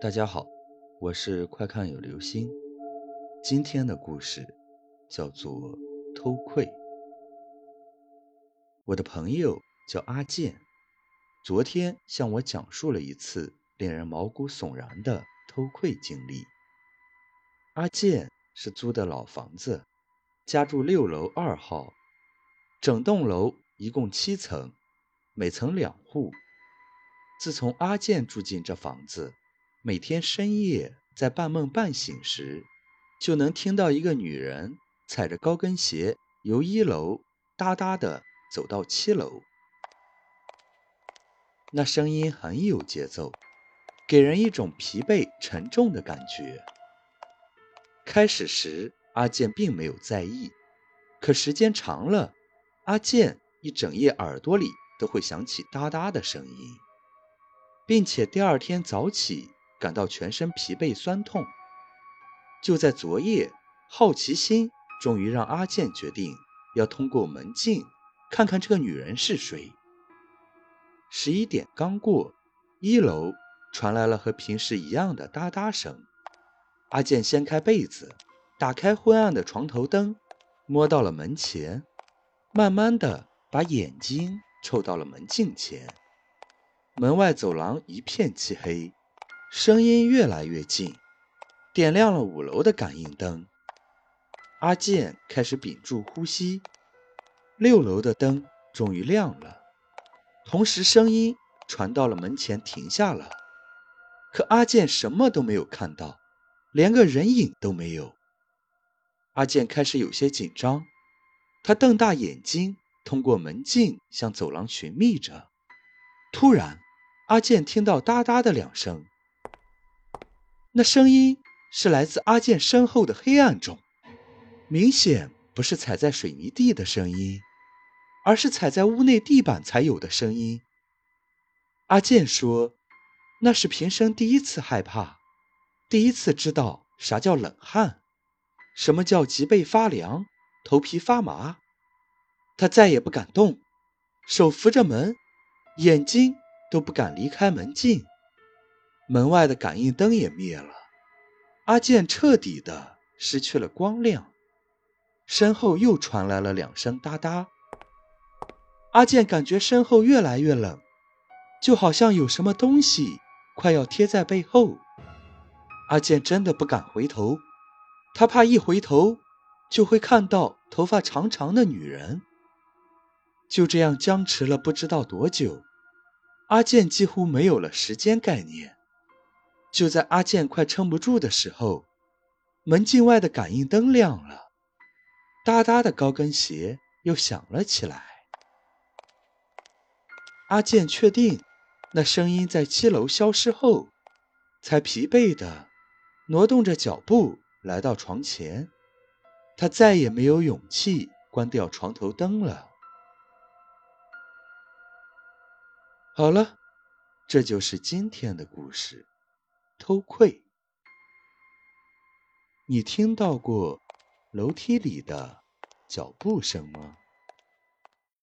大家好，我是快看有流星。今天的故事叫做《偷窥》。我的朋友叫阿健，昨天向我讲述了一次令人毛骨悚然的偷窥经历。阿健是租的老房子，家住六楼二号，整栋楼一共七层，每层两户。自从阿健住进这房子，每天深夜在半梦半醒时，就能听到一个女人踩着高跟鞋由一楼哒哒的走到七楼。那声音很有节奏，给人一种疲惫沉重的感觉。开始时，阿健并没有在意，可时间长了，阿健一整夜耳朵里都会响起哒哒的声音。并且第二天早起感到全身疲惫酸痛。就在昨夜，好奇心终于让阿健决定要通过门镜看看这个女人是谁。十一点刚过，一楼传来了和平时一样的哒哒声。阿健掀开被子，打开昏暗的床头灯，摸到了门前，慢慢的把眼睛凑到了门镜前。门外走廊一片漆黑，声音越来越近，点亮了五楼的感应灯。阿健开始屏住呼吸。六楼的灯终于亮了，同时声音传到了门前，停下了。可阿健什么都没有看到，连个人影都没有。阿健开始有些紧张，他瞪大眼睛，通过门镜向走廊寻觅着。突然，阿健听到哒哒的两声，那声音是来自阿健身后的黑暗中，明显不是踩在水泥地的声音，而是踩在屋内地板才有的声音。阿健说：“那是平生第一次害怕，第一次知道啥叫冷汗，什么叫脊背发凉、头皮发麻。他再也不敢动，手扶着门，眼睛。”都不敢离开门镜，门外的感应灯也灭了，阿健彻底的失去了光亮。身后又传来了两声哒哒，阿健感觉身后越来越冷，就好像有什么东西快要贴在背后。阿健真的不敢回头，他怕一回头就会看到头发长长的女人。就这样僵持了不知道多久。阿健几乎没有了时间概念。就在阿健快撑不住的时候，门禁外的感应灯亮了，哒哒的高跟鞋又响了起来。阿健确定那声音在七楼消失后，才疲惫的挪动着脚步来到床前。他再也没有勇气关掉床头灯了。好了，这就是今天的故事。偷窥，你听到过楼梯里的脚步声吗？